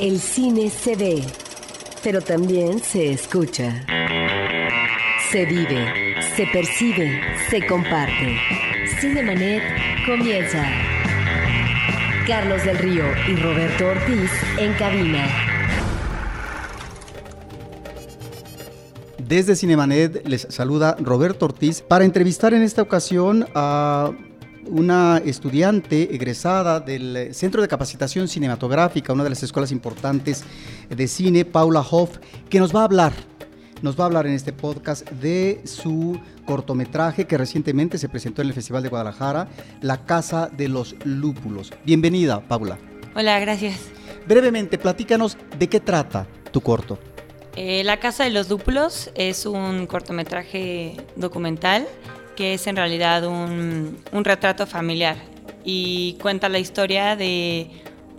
El cine se ve, pero también se escucha. Se vive, se percibe, se comparte. Cinemanet comienza. Carlos del Río y Roberto Ortiz en cabina. Desde Cinemanet les saluda Roberto Ortiz para entrevistar en esta ocasión a una estudiante egresada del Centro de Capacitación Cinematográfica, una de las escuelas importantes de cine, Paula Hoff, que nos va a hablar, nos va a hablar en este podcast de su cortometraje que recientemente se presentó en el Festival de Guadalajara, La Casa de los Lúpulos. Bienvenida, Paula. Hola, gracias. Brevemente, platícanos de qué trata tu corto. Eh, la Casa de los Lúpulos es un cortometraje documental que es en realidad un, retrato familiar y cuenta la historia de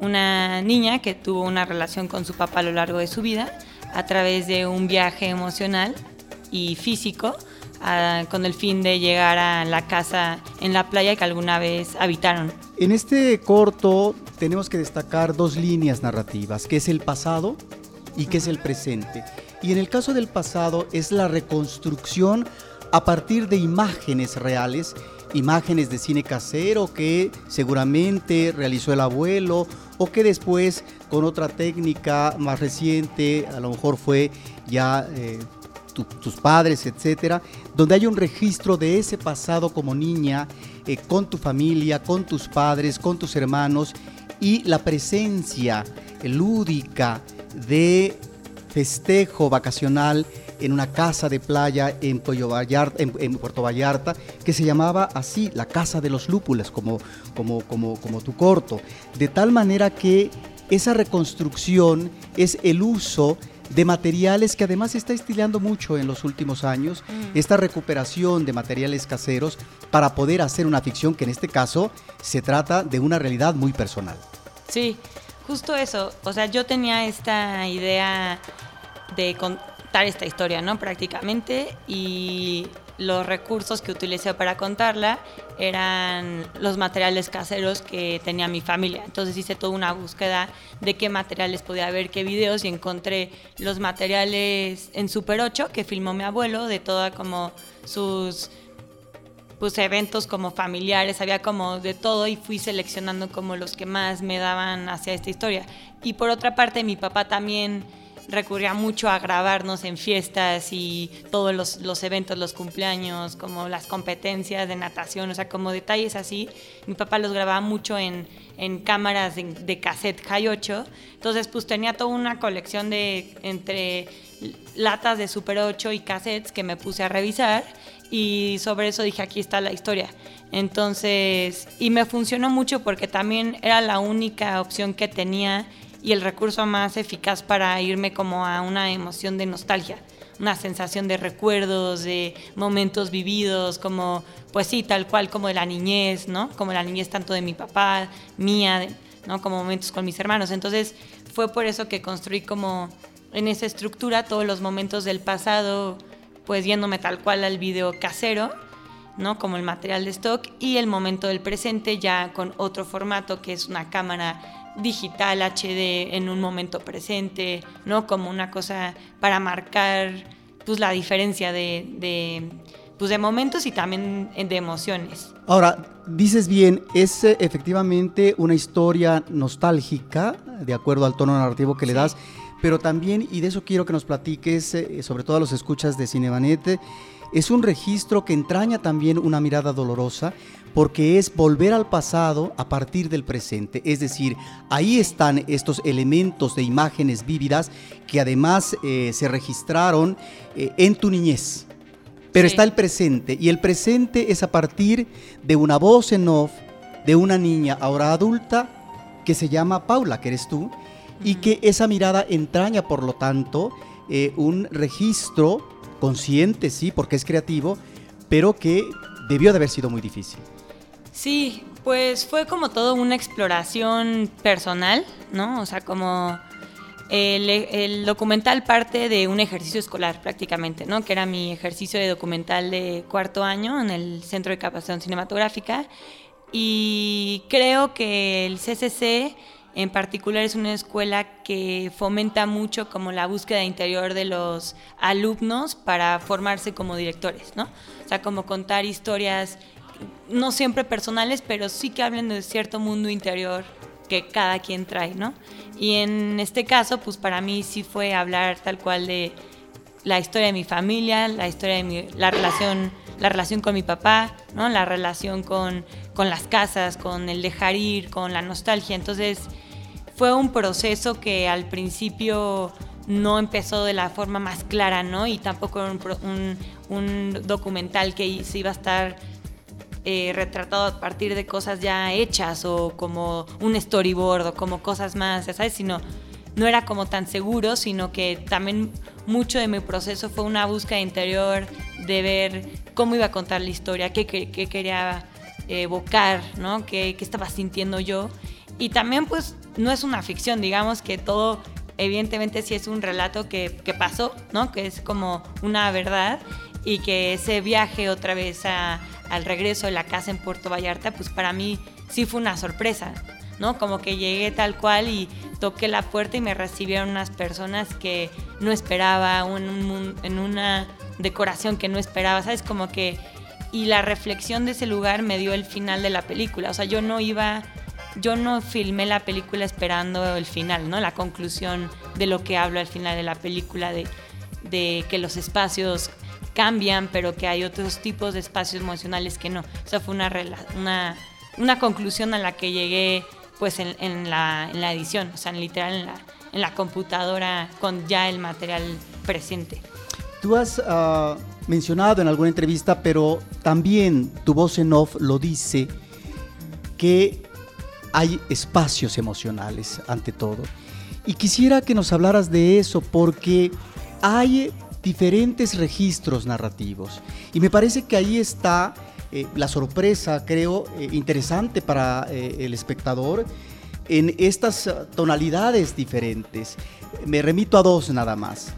una niña que tuvo una relación con su papá a lo largo de su vida a través de un viaje emocional y físico con el fin de llegar a la casa en la playa que alguna vez habitaron. En este corto tenemos que destacar dos líneas narrativas, que es el pasado y que es el presente. Y en el caso del pasado es la reconstrucción a partir de imágenes reales, imágenes de cine casero que seguramente realizó el abuelo o que después con otra técnica más reciente, a lo mejor fue ya eh, tus padres, etcétera, donde hay un registro de ese pasado como niña, eh, con tu familia, con tus padres, con tus hermanos y la presencia lúdica de festejo vacacional en una casa de playa en, en, Puerto Vallarta que se llamaba así, la Casa de los Lúpulos, como, como, como, como tu corto. De tal manera que esa reconstrucción es el uso de materiales que además se está estilando mucho en los últimos años, mm. esta recuperación de materiales caseros para poder hacer una ficción que en este caso se trata de una realidad muy personal. Sí, justo eso. O sea, yo tenía esta idea de esta historia, ¿no? Prácticamente. Y los recursos que utilicé para contarla eran los materiales caseros que tenía mi familia. Entonces hice toda una búsqueda de qué materiales podía haber, qué videos y encontré los materiales en Super 8 que filmó mi abuelo de toda como sus pues eventos como familiares, había como de todo y fui seleccionando como los que más me daban hacia esta historia. Y por otra parte mi papá también recurría mucho a grabarnos en fiestas y todos los, eventos, los cumpleaños, como las competencias de natación, o sea, como detalles así. Mi papá los grababa mucho en, cámaras de, cassette High 8. Entonces, pues tenía toda una colección de entre latas de Super 8 y cassettes que me puse a revisar y sobre eso dije, aquí está la historia. Entonces, y me funcionó mucho porque también era la única opción que tenía y el recurso más eficaz para irme como a una emoción de nostalgia, una sensación de recuerdos, de momentos vividos, como, pues sí, tal cual como de la niñez, ¿no? Como la niñez tanto de mi papá, mía, ¿no? Como momentos con mis hermanos. Entonces fue por eso que construí como en esa estructura todos los momentos del pasado, pues yéndome tal cual al video casero, ¿no? Como el material de stock y el momento del presente ya con otro formato que es una cámara digital HD en un momento presente, ¿no? Como una cosa para marcar pues la diferencia de, de, pues, de momentos y también de emociones. Ahora, dices bien, es eh, efectivamente una historia nostálgica, de acuerdo al tono narrativo que le das, pero también, y de eso quiero que nos platiques, eh, sobre todo a los escuchas de Cinebanete, es un registro que entraña también una mirada dolorosa porque es volver al pasado a partir del presente. Es decir, ahí están estos elementos de imágenes vívidas que además eh, se registraron eh, en tu niñez. Pero está el presente y el presente es a partir de una voz en off de una niña ahora adulta que se llama Paula, que eres tú, y que esa mirada entraña, por lo tanto, eh, un registro consciente, sí, porque es creativo, pero que debió de haber sido muy difícil. Sí, pues fue como todo una exploración personal, ¿no? O sea, como el, documental parte de un ejercicio escolar prácticamente, ¿no? Que era mi ejercicio de documental de cuarto año en el Centro de Capacitación Cinematográfica. Y creo que el CCC en particular es una escuela que fomenta mucho como la búsqueda interior de los alumnos para formarse como directores, ¿no? O sea, como contar historias no siempre personales, pero sí que hablen de cierto mundo interior que cada quien trae, ¿no? Y en este caso, pues para mí sí fue hablar tal cual de la historia de mi familia, la historia de mi, la relación, la relación con mi papá, ¿no? La relación con, con las casas, con el dejar ir, con la nostalgia. Entonces, fue un proceso que al principio no empezó de la forma más clara, ¿no? Y tampoco era un, un documental que se iba a estar eh, retratado a partir de cosas ya hechas o como un storyboard o como cosas más, ¿sabes? Sino no era como tan seguro, sino que también mucho de mi proceso fue una búsqueda interior de ver cómo iba a contar la historia, qué, quería evocar, ¿no? Qué, qué estaba sintiendo yo. Y también pues no es una ficción, digamos que todo evidentemente sí es un relato que, que, pasó, ¿no? Que es como una verdad y que ese viaje otra vez al regreso de la casa en Puerto Vallarta, pues para mí sí fue una sorpresa, ¿no? Como que llegué tal cual y toqué la puerta y me recibieron unas personas que no esperaba, en, en una decoración que no esperaba, ¿sabes? Como que... Y la reflexión de ese lugar me dio el final de la película, o sea, yo no iba yo no filmé la película esperando el final, ¿no? La conclusión de lo que hablo al final de la película, de, de que los espacios cambian, pero que hay otros tipos de espacios emocionales que no. O sea, fue una, una, una conclusión a la que llegué pues en, en, la, en la, edición, o sea, literal en la, en la, computadora con ya el material presente. Tú has uh, mencionado en alguna entrevista, pero también tu voz en off lo dice, que hay espacios emocionales ante todo. Y quisiera que nos hablaras de eso porque hay diferentes registros narrativos. Y me parece que ahí está eh, la sorpresa, creo, eh, interesante para eh, el espectador en estas tonalidades diferentes. Me remito a dos nada más.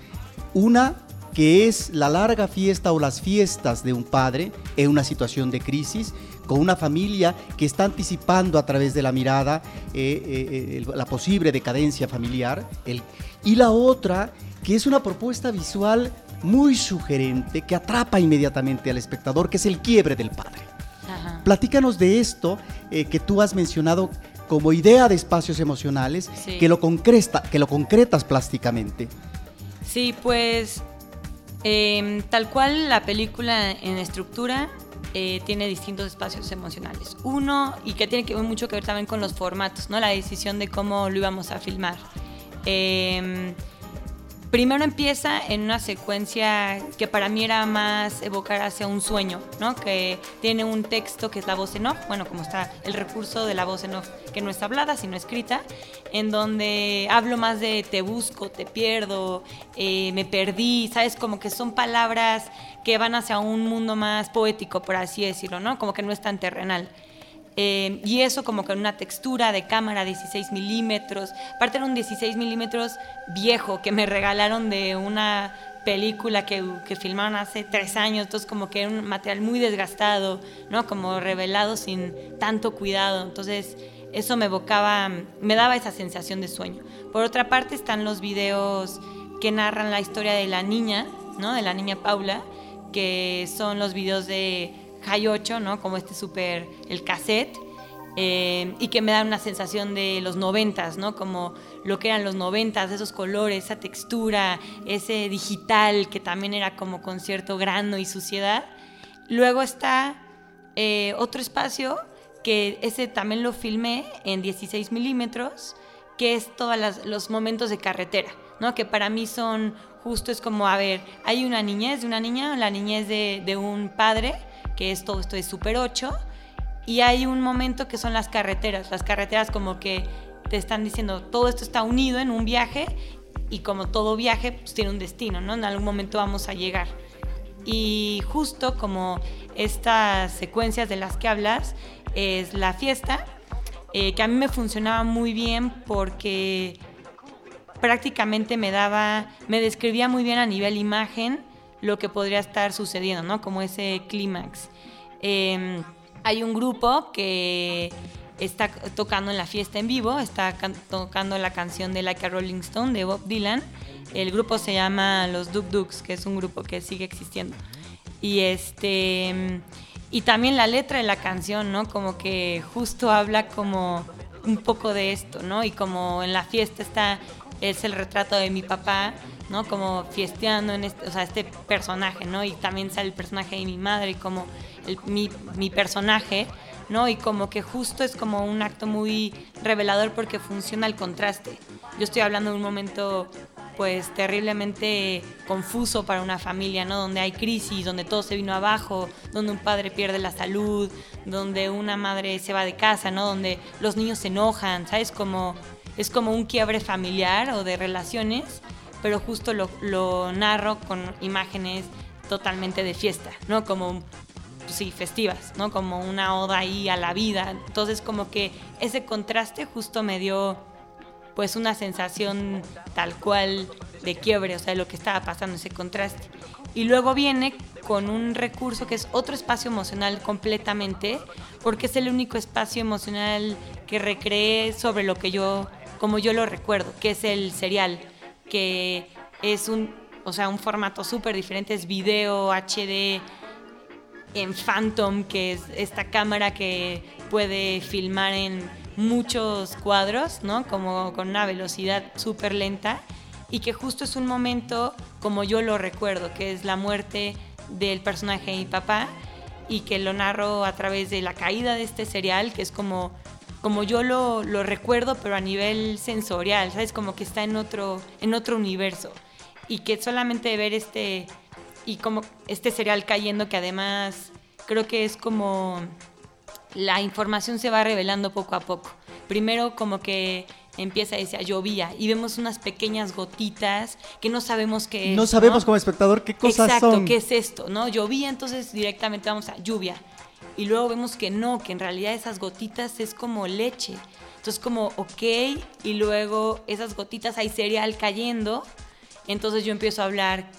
Una que es la larga fiesta o las fiestas de un padre en una situación de crisis, con una familia que está anticipando a través de la mirada la posible decadencia familiar. El, y la otra que es una propuesta visual muy sugerente que atrapa inmediatamente al espectador, que es el quiebre del padre. Platícanos de esto eh, que tú has mencionado como idea de espacios emocionales, que, lo concreta, que lo concretas plásticamente. Sí, pues em, tal cual la película en estructura eh, tiene distintos espacios emocionales. Uno, y que tiene que mucho que ver también con los formatos, ¿no? La decisión de cómo lo íbamos a filmar. Eh, Primero empieza en una secuencia que para mí era más evocar hacia un sueño, ¿no? Que tiene un texto que es la voz en off, bueno, como está el recurso de la voz en off, que no es hablada, sino escrita, en donde hablo más de te busco, te pierdo, eh, me perdí, ¿sabes? Como que son palabras que van hacia un mundo más poético, por así decirlo, ¿no? Como que no es tan terrenal. Eh, y eso como con una textura de cámara 16 milímetros. Aparte era un 16 milímetros viejo que me regalaron de una película que, que, filmaron hace tres años, entonces como que era un material muy desgastado, ¿no? Como revelado sin tanto cuidado. Entonces eso me evocaba, me daba esa sensación de sueño. Por otra parte están los videos que narran la historia de la niña, ¿no? De la niña Paula, que son los videos de High 8, ¿no? Como este súper, el cassette. Eh, y que me da una sensación de los noventas, ¿no? Como lo que eran los noventas, esos colores, esa textura, ese digital que también era como con cierto grano y suciedad. Luego está eh, otro espacio que ese también lo filmé en 16 milímetros, que es todos los momentos de carretera, ¿no? Que para mí son justo es como, a ver, hay una niñez de una niña, la niñez de un padre, que es todo esto de Super 8, y hay un momento que son las carreteras, las carreteras como que te están diciendo, todo esto está unido en un viaje y como todo viaje pues, tiene un destino, ¿no? En algún momento vamos a llegar. Y justo como estas secuencias de las que hablas, es la fiesta, eh, que a mí me funcionaba muy bien porque prácticamente me daba, me describía muy bien a nivel imagen lo que podría estar sucediendo, ¿no? Como ese clímax. Em, hay un grupo que está tocando en la fiesta en vivo, está tocando la canción de Like a Rolling Stone de Bob Dylan. El grupo se llama Los Duk Duks, que es un grupo que sigue existiendo. Y este y también la letra de la canción, ¿no? Como que justo habla como un poco de esto, ¿no? Y como en la fiesta está es el retrato de mi papá, ¿no? Como fiesteando en este, o sea, este personaje, ¿no? Y también sale el personaje de mi madre y como mi, mi personaje ¿no? Y como que justo es como un acto muy revelador porque funciona el contraste. Yo estoy hablando de un momento pues terriblemente confuso para una familia, ¿no? Donde hay crisis, donde todo se vino abajo, donde un padre pierde la salud, donde una madre se va de casa, ¿no? Donde los niños se enojan, ¿sabes? Como, es como un quiebre familiar o de relaciones, pero justo lo, lo narro con imágenes totalmente de fiesta, ¿no? Como sí, festivas, ¿no? Como una oda ahí a la vida. Entonces como que ese contraste justo me dio pues una sensación tal cual de quiebre, o sea, de lo que estaba pasando, ese contraste. Y luego viene con un recurso que es otro espacio emocional completamente, porque es el único espacio emocional que recreé sobre lo que yo, como yo lo recuerdo, que es el serial, que es un, o sea, un formato súper diferente, es video, HD, en Phantom, que es esta cámara que puede filmar en muchos cuadros, ¿no? Como con una velocidad súper lenta y que justo es un momento como yo lo recuerdo, que es la muerte del personaje de mi papá y que lo narro a través de la caída de este serial, que es como, como yo lo, lo recuerdo, pero a nivel sensorial, ¿sabes? Como que está en otro, en otro universo y que solamente ver este y como este cereal cayendo que además creo que es como la información se va revelando poco a poco. Primero como que empieza a decir llovía y vemos unas pequeñas gotitas que no sabemos qué es. No sabemos como espectador qué cosas Exacto, son. qué es esto, ¿no? Llovía, entonces directamente vamos a lluvia. Y luego vemos que no, que en realidad esas gotitas es como leche. Entonces como, ok, y luego esas gotitas hay cereal cayendo. Entonces yo empiezo a hablar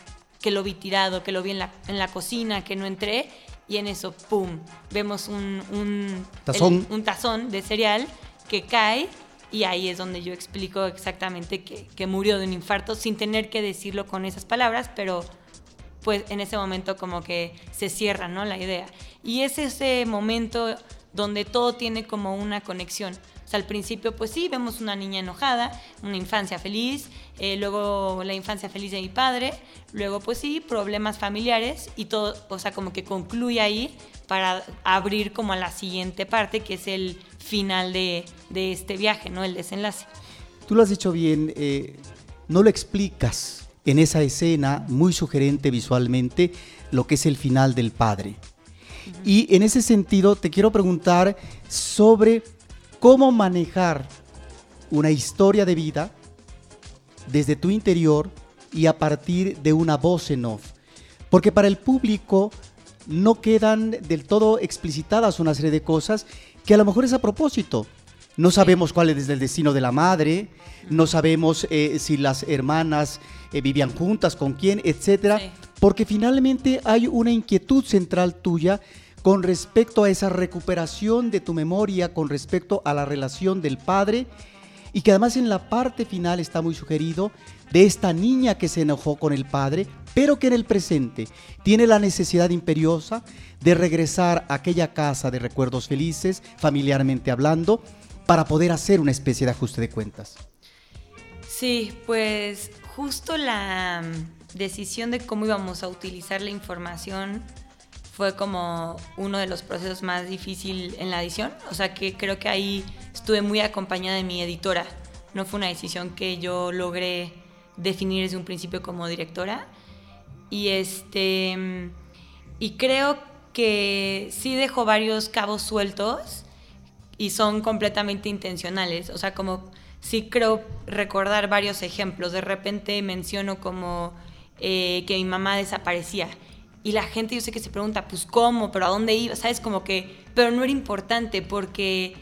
que lo vi tirado, que lo vi en la, en la cocina, que no entré, y en eso, ¡pum!, vemos un, un, ¿Tazón? un tazón de cereal que cae y ahí es donde yo explico exactamente que, que, murió de un infarto sin tener que decirlo con esas palabras, pero pues en ese momento como que se cierra, ¿no? La idea. Y es ese momento donde todo tiene como una conexión al principio, pues sí, vemos una niña enojada, una infancia feliz, eh, luego la infancia feliz de mi padre, luego, pues sí, problemas familiares y todo, o sea, como que concluye ahí para abrir como a la siguiente parte, que es el final de, de este viaje, ¿no? El desenlace. Tú lo has dicho bien, eh, no lo explicas en esa escena muy sugerente visualmente lo que es el final del padre. Y en ese sentido te quiero preguntar sobre cómo manejar una historia de vida desde tu interior y a partir de una voz en off. Porque para el público no quedan del todo explicitadas una serie de cosas que a lo mejor es a propósito. No sabemos cuál es el destino de la madre, no sabemos eh, si las hermanas eh, vivían juntas, con quién, etcétera, porque finalmente hay una inquietud central tuya con respecto a esa recuperación de tu memoria, con respecto a la relación del padre, y que además en la parte final está muy sugerido de esta niña que se enojó con el padre, pero que en el presente tiene la necesidad imperiosa de regresar a aquella casa de recuerdos felices, familiarmente hablando, para poder hacer una especie de ajuste de cuentas. Sí, pues justo la decisión de cómo íbamos a utilizar la información fue como uno de los procesos más difíciles en la edición. O sea que creo que ahí estuve muy acompañada de mi editora. No fue una decisión que yo logré definir desde un principio como directora. Y este y creo que sí dejó varios cabos sueltos y son completamente intencionales. O sea, como sí creo recordar varios ejemplos. De repente menciono como eh, que mi mamá desaparecía y la gente yo sé que se pregunta, pues cómo, pero a dónde iba, ¿sabes? Como que, pero no era importante porque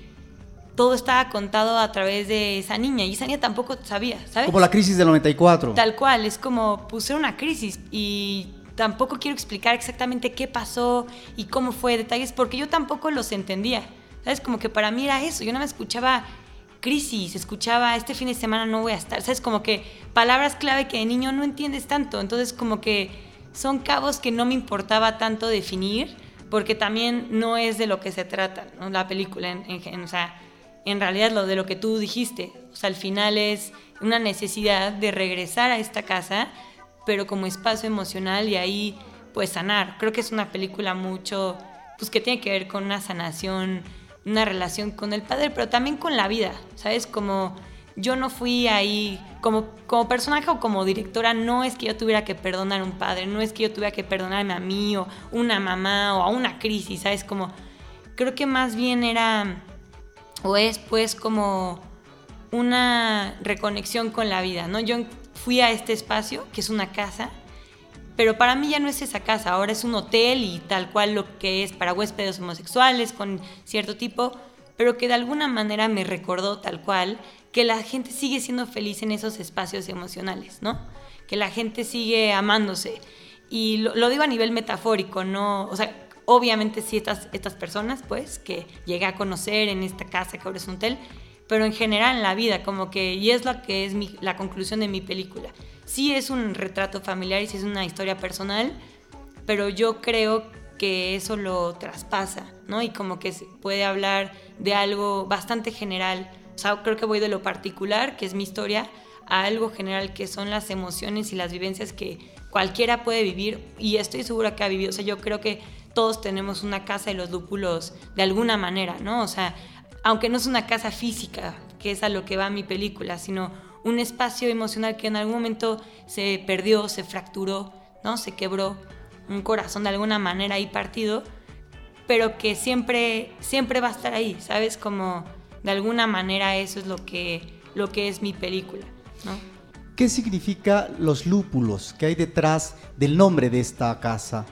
todo estaba contado a través de esa niña y esa niña tampoco sabía, ¿sabes? Como la crisis del 94. Tal cual, es como, puse una crisis y tampoco quiero explicar exactamente qué pasó y cómo fue, detalles, porque yo tampoco los entendía. ¿Sabes? Como que para mí era eso. Yo no me escuchaba crisis, escuchaba este fin de semana no voy a estar. ¿Sabes? Como que palabras clave que de niño no entiendes tanto. Entonces, como que son cabos que no me importaba tanto definir, porque también no es de lo que se trata la película. En, o sea, en realidad lo de lo que tú dijiste. O sea, al final es una necesidad de regresar a esta casa, pero como espacio emocional y ahí pues sanar. Creo que es una película mucho, pues que tiene que ver con una sanación, una relación con el padre, pero también con la vida, ¿sabes? Como yo no fui ahí, como, como personaje o como directora, no es que yo tuviera que perdonar a un padre, no es que yo tuviera que perdonarme a mí o una mamá o a una crisis, ¿sabes? Como, creo que más bien era, o es pues como una reconexión con la vida, ¿no? Yo fui a este espacio, que es una casa, pero para mí ya no es esa casa, ahora es un hotel y tal cual lo que es para huéspedes homosexuales con cierto tipo, pero que de alguna manera me recordó tal cual que la gente sigue siendo feliz en esos espacios emocionales, ¿no? Que la gente sigue amándose. Y lo, digo a nivel metafórico, ¿no? O sea, obviamente sí estas, estas personas, pues, que llegué a conocer en esta casa que ahora es un hotel, pero en general en la vida, como que, y es lo que es la conclusión de mi película. Sí es un retrato familiar y sí es una historia personal, pero yo creo que eso lo traspasa, ¿no? Y como que puede hablar de algo bastante general. O sea, creo que voy de lo particular, que es mi historia, a algo general, que son las emociones y las vivencias que cualquiera puede vivir. Y estoy segura que ha vivido. O sea, yo creo que todos tenemos una casa de los lúpulos de alguna manera, ¿no? O sea, aunque no es una casa física, que es a lo que va mi película, sino un espacio emocional que en algún momento se perdió, se fracturó, ¿no? Se quebró, un corazón de alguna manera ahí partido, pero que siempre, siempre va a estar ahí, ¿sabes? Como de alguna manera eso es lo que, lo que es mi película. ¿Qué significa los lúpulos que hay detrás del nombre de esta casa?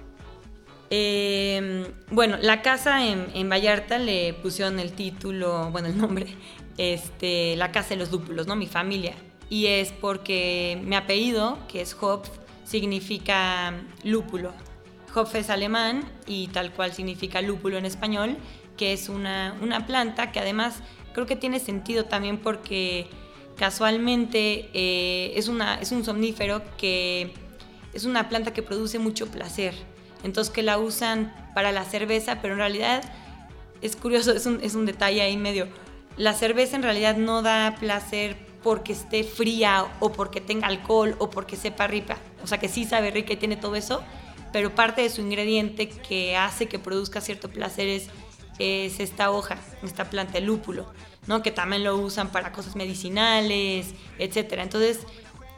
Em, bueno, la casa en, Vallarta le pusieron el título, bueno, el nombre, este, la casa de los lúpulos, ¿no? Mi familia. Y es porque mi apellido, que es Hopf, significa lúpulo. Hopf es alemán y tal cual significa lúpulo en español, que es una, planta que además creo que tiene sentido también porque casualmente eh, es, una, es un somnífero que es una planta que produce mucho placer entonces que la usan para la cerveza, pero en realidad es curioso, es un, es un detalle ahí medio. La cerveza en realidad no da placer porque esté fría o porque tenga alcohol o porque sepa rica. O sea que sí sabe rica y tiene todo eso, pero parte de su ingrediente que hace que produzca cierto placer es, es esta hoja, esta planta, el lúpulo, ¿no? que también lo usan para cosas medicinales, etc. Entonces,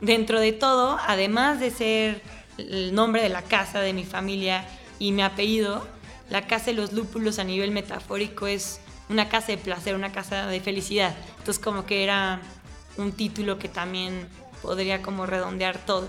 dentro de todo, además de ser el nombre de la casa de mi familia y mi apellido, la casa de los lúpulos a nivel metafórico es una casa de placer, una casa de felicidad. Entonces como que era un título que también podría como redondear todo.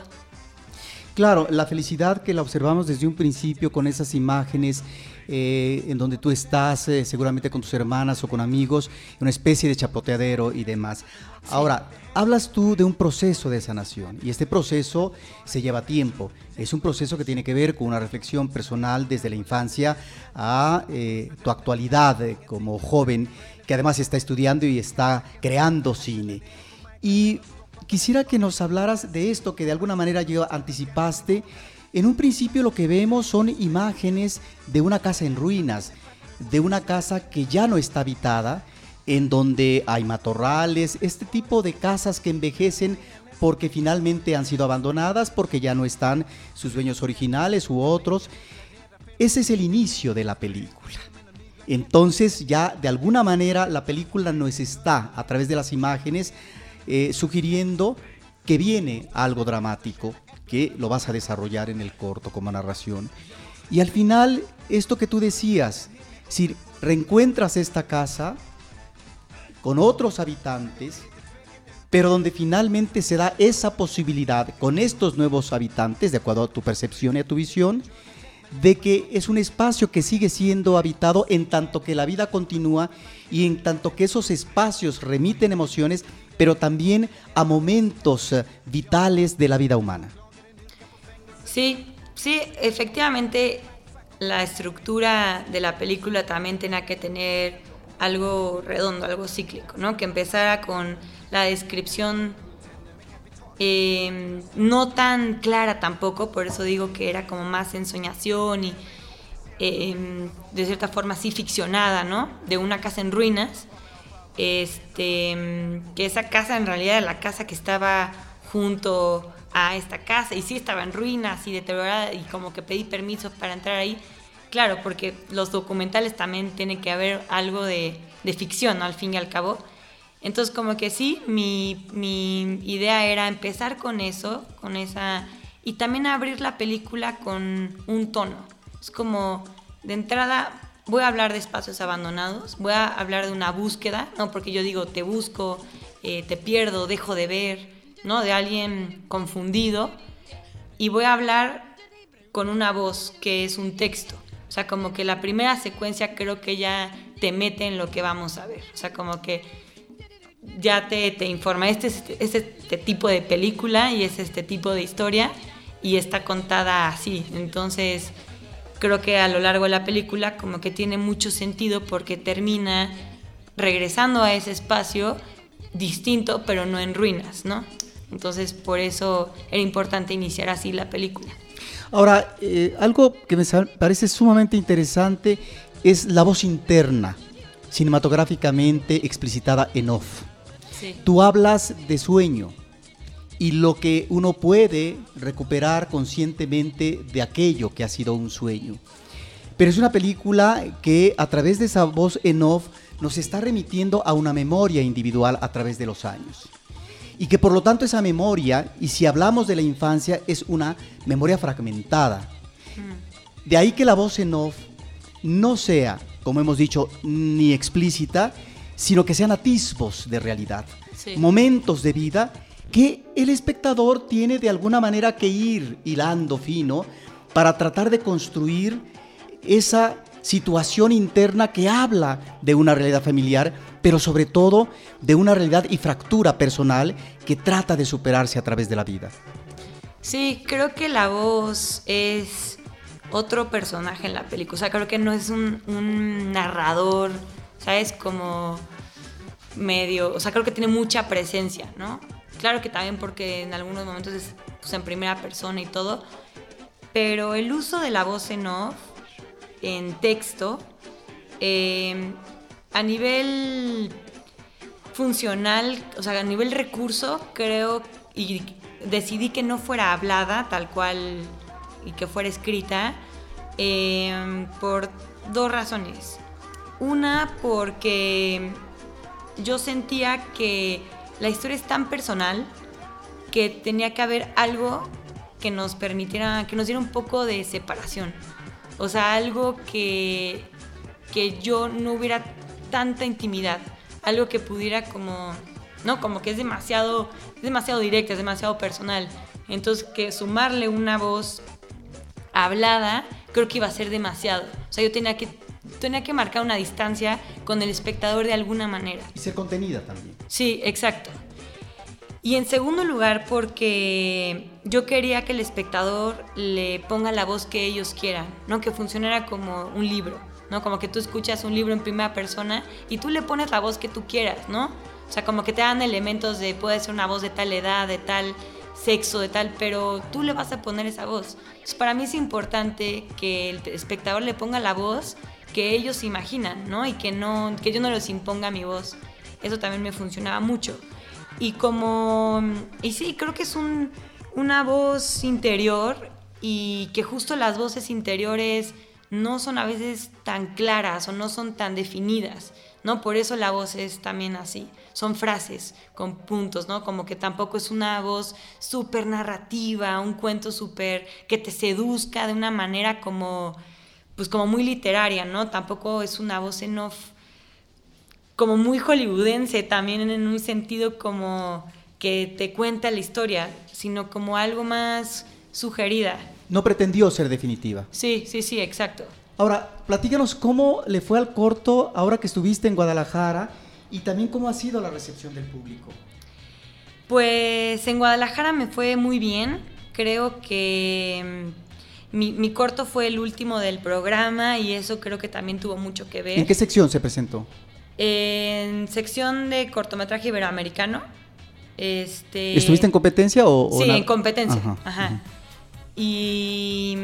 Claro, la felicidad que la observamos desde un principio con esas imágenes eh, en donde tú estás eh, seguramente con tus hermanas o con amigos, una especie de chapoteadero y demás. Ahora, hablas tú de un proceso de sanación y este proceso se lleva tiempo. Es un proceso que tiene que ver con una reflexión personal desde la infancia a eh, tu actualidad como joven que además está estudiando y está creando cine. Y quisiera que nos hablaras de esto que de alguna manera ya anticipaste en un principio lo que vemos son imágenes de una casa en ruinas, de una casa que ya no está habitada, en donde hay matorrales, este tipo de casas que envejecen porque finalmente han sido abandonadas, porque ya no están sus dueños originales u otros. Ese es el inicio de la película. Entonces ya de alguna manera la película nos está, a través de las imágenes, eh, sugiriendo que viene algo dramático, que lo vas a desarrollar en el corto como narración. Y al final, esto que tú decías, si reencuentras esta casa con otros habitantes, pero donde finalmente se da esa posibilidad con estos nuevos habitantes, de acuerdo a tu percepción y a tu visión, de que es un espacio que sigue siendo habitado en tanto que la vida continúa y en tanto que esos espacios remiten emociones, pero también a momentos eh, vitales de la vida humana. Sí, sí, efectivamente la estructura de la película también tenía que tener algo redondo, algo cíclico, ¿no? Que empezara con la descripción em, no tan clara tampoco, por eso digo que era como más ensoñación y em, de cierta forma así ficcionada, ¿no? De una casa en ruinas. Este, que esa casa en realidad era la casa que estaba junto a esta casa y sí estaba en ruinas y deteriorada y como que pedí permiso para entrar ahí. Claro, porque los documentales también tiene que haber algo de, ficción, al fin y al cabo. Entonces como que sí, mi, mi idea era empezar con eso, con esa... Y también abrir la película con un tono. Es como, de entrada, voy a hablar de espacios abandonados, voy a hablar de una búsqueda, no porque yo digo te busco, eh, te pierdo, dejo de ver, ¿no? De alguien confundido. Y voy a hablar con una voz que es un texto. O sea, como que la primera secuencia creo que ya te mete en lo que vamos a ver. O sea, como que ya te, te informa, este es este, este, tipo de película y es este tipo de historia y está contada así. Entonces, creo que a lo largo de la película como que tiene mucho sentido porque termina regresando a ese espacio distinto, pero no en ruinas, ¿no? Entonces, por eso era importante iniciar así la película. Ahora, eh, algo que me parece sumamente interesante es la voz interna, cinematográficamente explicitada en off. Tú hablas de sueño y lo que uno puede recuperar conscientemente de aquello que ha sido un sueño. Pero es una película que a través de esa voz en off nos está remitiendo a una memoria individual a través de los años y que por lo tanto esa memoria, y si hablamos de la infancia, es una memoria fragmentada. Mm. De ahí que la voz en off no sea, como hemos dicho, ni explícita, sino que sean atisbos de realidad, momentos de vida que el espectador tiene de alguna manera que ir hilando fino para tratar de construir esa situación interna que habla de una realidad familiar, pero sobre todo de una realidad y fractura personal que trata de superarse a través de la vida. Sí, creo que la voz es otro personaje en la película. O sea, creo que no es un, narrador, ¿sabes? Como medio. O sea, creo que tiene mucha presencia, ¿no? Claro que también porque en algunos momentos es pues, en primera persona y todo. Pero el uso de la voz en off en texto, eh, a nivel funcional, o sea, a nivel recurso, creo y decidí que no fuera hablada tal cual y que fuera escrita eh, por dos razones. Una, porque yo sentía que la historia es tan personal que tenía que haber algo que nos permitiera, que nos diera un poco de separación. O sea, algo que, que yo no hubiera tanta intimidad, algo que pudiera como, no, como que es demasiado, es demasiado directa, es demasiado personal. Entonces, que sumarle una voz hablada, creo que iba a ser demasiado. O sea, yo tenía que tenía que marcar una distancia con el espectador de alguna manera. Y ser contenida también. Sí, exacto. Y en segundo lugar, porque yo quería que el espectador le ponga la voz que ellos quieran, ¿no? Que funcionara como un libro, ¿no? Como que tú escuchas un libro en primera persona y tú le pones la voz que tú quieras, ¿no? O sea, como que te dan elementos de, puede ser una voz de tal edad, de tal sexo, de tal, pero tú le vas a poner esa voz. Entonces, para mí es importante que el espectador le ponga la voz que ellos imaginan, ¿no? Y que, no, que yo no les imponga mi voz. Eso también me funcionaba mucho. Y como, y sí, creo que es un, una voz interior y que justo las voces interiores no son a veces tan claras o no son tan definidas, ¿no? Por eso la voz es también así, son frases con puntos, ¿no? Como que tampoco es una voz súper narrativa, un cuento súper que te seduzca de una manera como, pues como muy literaria, ¿no? Tampoco es una voz en off como muy hollywoodense también en un sentido como que te cuenta la historia, sino como algo más sugerida. No pretendió ser definitiva. Sí, sí, sí, exacto. Ahora, platícanos cómo le fue al corto ahora que estuviste en Guadalajara y también cómo ha sido la recepción del público. Pues en Guadalajara me fue muy bien. Creo que mm, mi, mi, corto fue el último del programa y eso creo que también tuvo mucho que ver. ¿En qué sección se presentó? En sección de cortometraje iberoamericano. Este, ¿Estuviste en competencia o...? Sí, en competencia. Ajá. Y,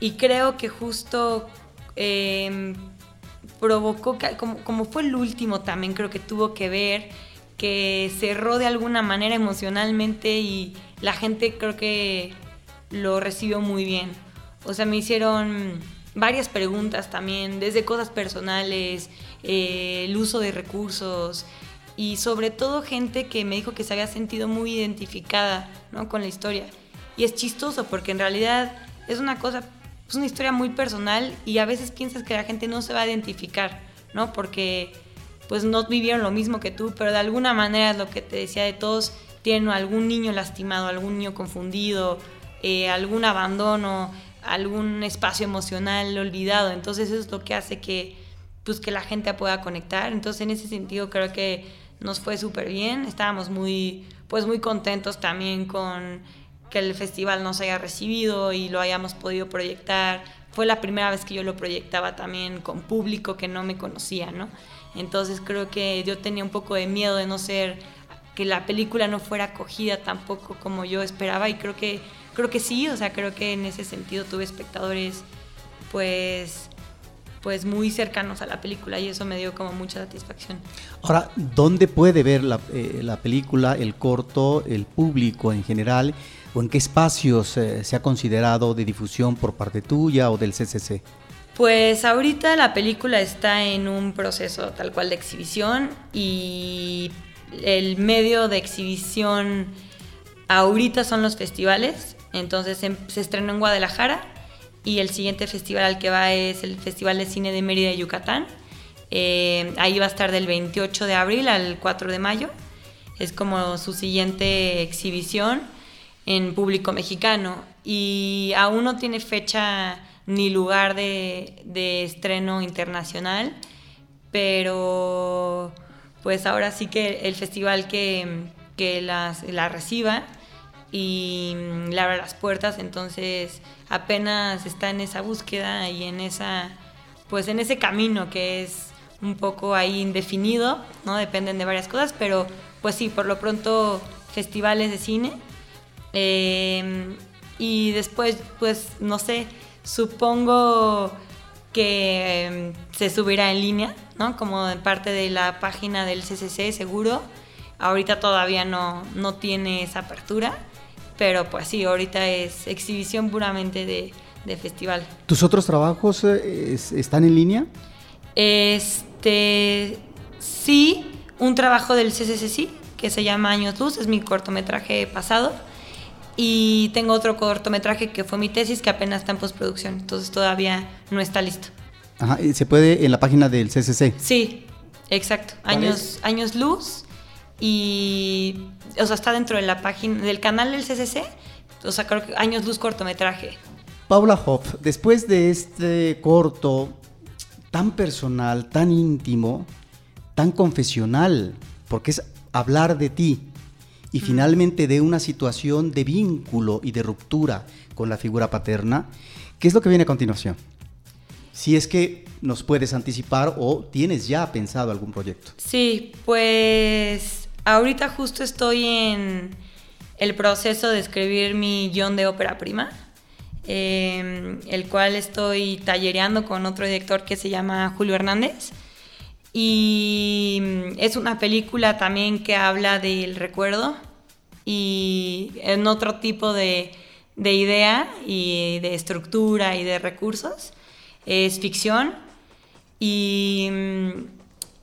y, creo que justo em, provocó, como, como fue el último también, creo que tuvo que ver que cerró de alguna manera emocionalmente y la gente creo que lo recibió muy bien. O sea, me hicieron varias preguntas también, desde cosas personales, eh, el uso de recursos y sobre todo gente que me dijo que se había sentido muy identificada ¿no? con la historia. Y es chistoso porque en realidad es una cosa, es una historia muy personal y a veces piensas que la gente no se va a identificar, ¿no? Porque pues no vivieron lo mismo que tú, pero de alguna manera es lo que te decía de todos, tienen algún niño lastimado, algún niño confundido, eh, algún abandono, algún espacio emocional olvidado. Entonces eso es lo que hace que, pues, que la gente pueda conectar. Entonces en ese sentido creo que nos fue súper bien. Estábamos muy, pues, muy contentos también con que el festival nos haya recibido y lo hayamos podido proyectar. Fue la primera vez que yo lo proyectaba también con público que no me conocía, ¿no? Entonces creo que yo tenía un poco de miedo de no ser, que la película no fuera acogida tampoco como yo esperaba y creo que, creo que sí, o sea, creo que en ese sentido tuve espectadores pues pues muy cercanos a la película y eso me dio como mucha satisfacción. Ahora, ¿dónde puede ver la, eh, la película, el corto, el público en general? ¿O en qué espacios eh, se ha considerado de difusión por parte tuya o del CCC? Pues ahorita la película está en un proceso tal cual de exhibición y el medio de exhibición ahorita son los festivales. Entonces em, se estrenó en Guadalajara y el siguiente festival al que va es el Festival de Cine de Mérida, Yucatán. Eh, ahí va a estar del 28 de abril al 4 de mayo. Es como su siguiente exhibición en público mexicano y aún no tiene fecha ni lugar de, estreno internacional, pero pues ahora sí que el festival que, que las, la reciba y le abra las puertas, entonces apenas está en esa búsqueda y en esa pues en ese camino que es un poco ahí indefinido, ¿no? Dependen de varias cosas, pero pues sí, por lo pronto festivales de cine. Eh, y después, pues, no sé, Supongo que em, se subirá en línea, ¿no? Como parte de la página del CCC, seguro. Ahorita todavía no, no tiene esa apertura, pero pues sí, ahorita es exhibición puramente de, festival. ¿Tus otros trabajos eh, están en línea? Este, sí, un trabajo del CCC sí, que se llama Años Luz, es mi cortometraje pasado y tengo otro cortometraje que fue mi tesis que apenas está en postproducción, entonces todavía no está listo. Ajá, ¿se puede en la página del CCC? Sí, exacto. Años, años luz y, o sea, está dentro de la página del canal del CCC, o sea, creo que Años luz cortometraje. Paula Hoff, después de este corto tan personal, tan íntimo, tan confesional, porque es hablar de ti, y finalmente de una situación de vínculo y de ruptura con la figura paterna, ¿qué es lo que viene a continuación? Si es que nos puedes anticipar o tienes ya pensado algún proyecto. Sí, pues ahorita justo estoy en el proceso de escribir mi guion de ópera prima, em, el cual estoy tallereando con otro director que se llama Julio Hernández. Y mm, es una película también que habla del recuerdo y en otro tipo de, idea y de estructura y de recursos. Es ficción y, mm,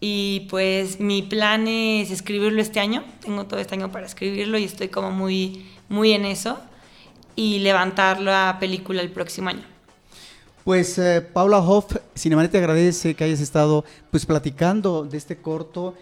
y pues mi plan es escribirlo este año. Tengo todo este año para escribirlo y estoy como muy, muy en eso y levantar la película el próximo año. Pues eh, Paula Hoff, Cinemanet te agradece que hayas estado pues platicando de este corto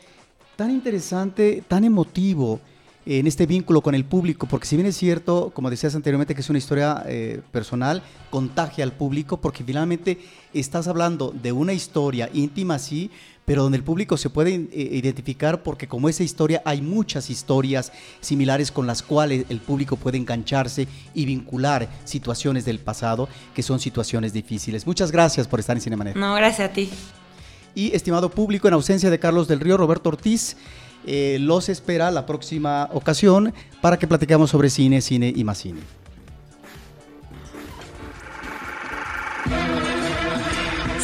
tan interesante, tan emotivo en este vínculo con el público, porque si bien es cierto, como decías anteriormente, que es una historia eh, personal, contagia al público, porque finalmente estás hablando de una historia íntima, sí, pero donde el público se puede eh, identificar porque como esa historia hay muchas historias similares con las cuales el público puede engancharse y vincular situaciones del pasado que son situaciones difíciles. Muchas gracias por estar en Cinemanet. No, gracias a ti. Y estimado público, en ausencia de Carlos del Río, Roberto Ortiz, eh, los espera la próxima ocasión para que platiquemos sobre cine, cine y más cine.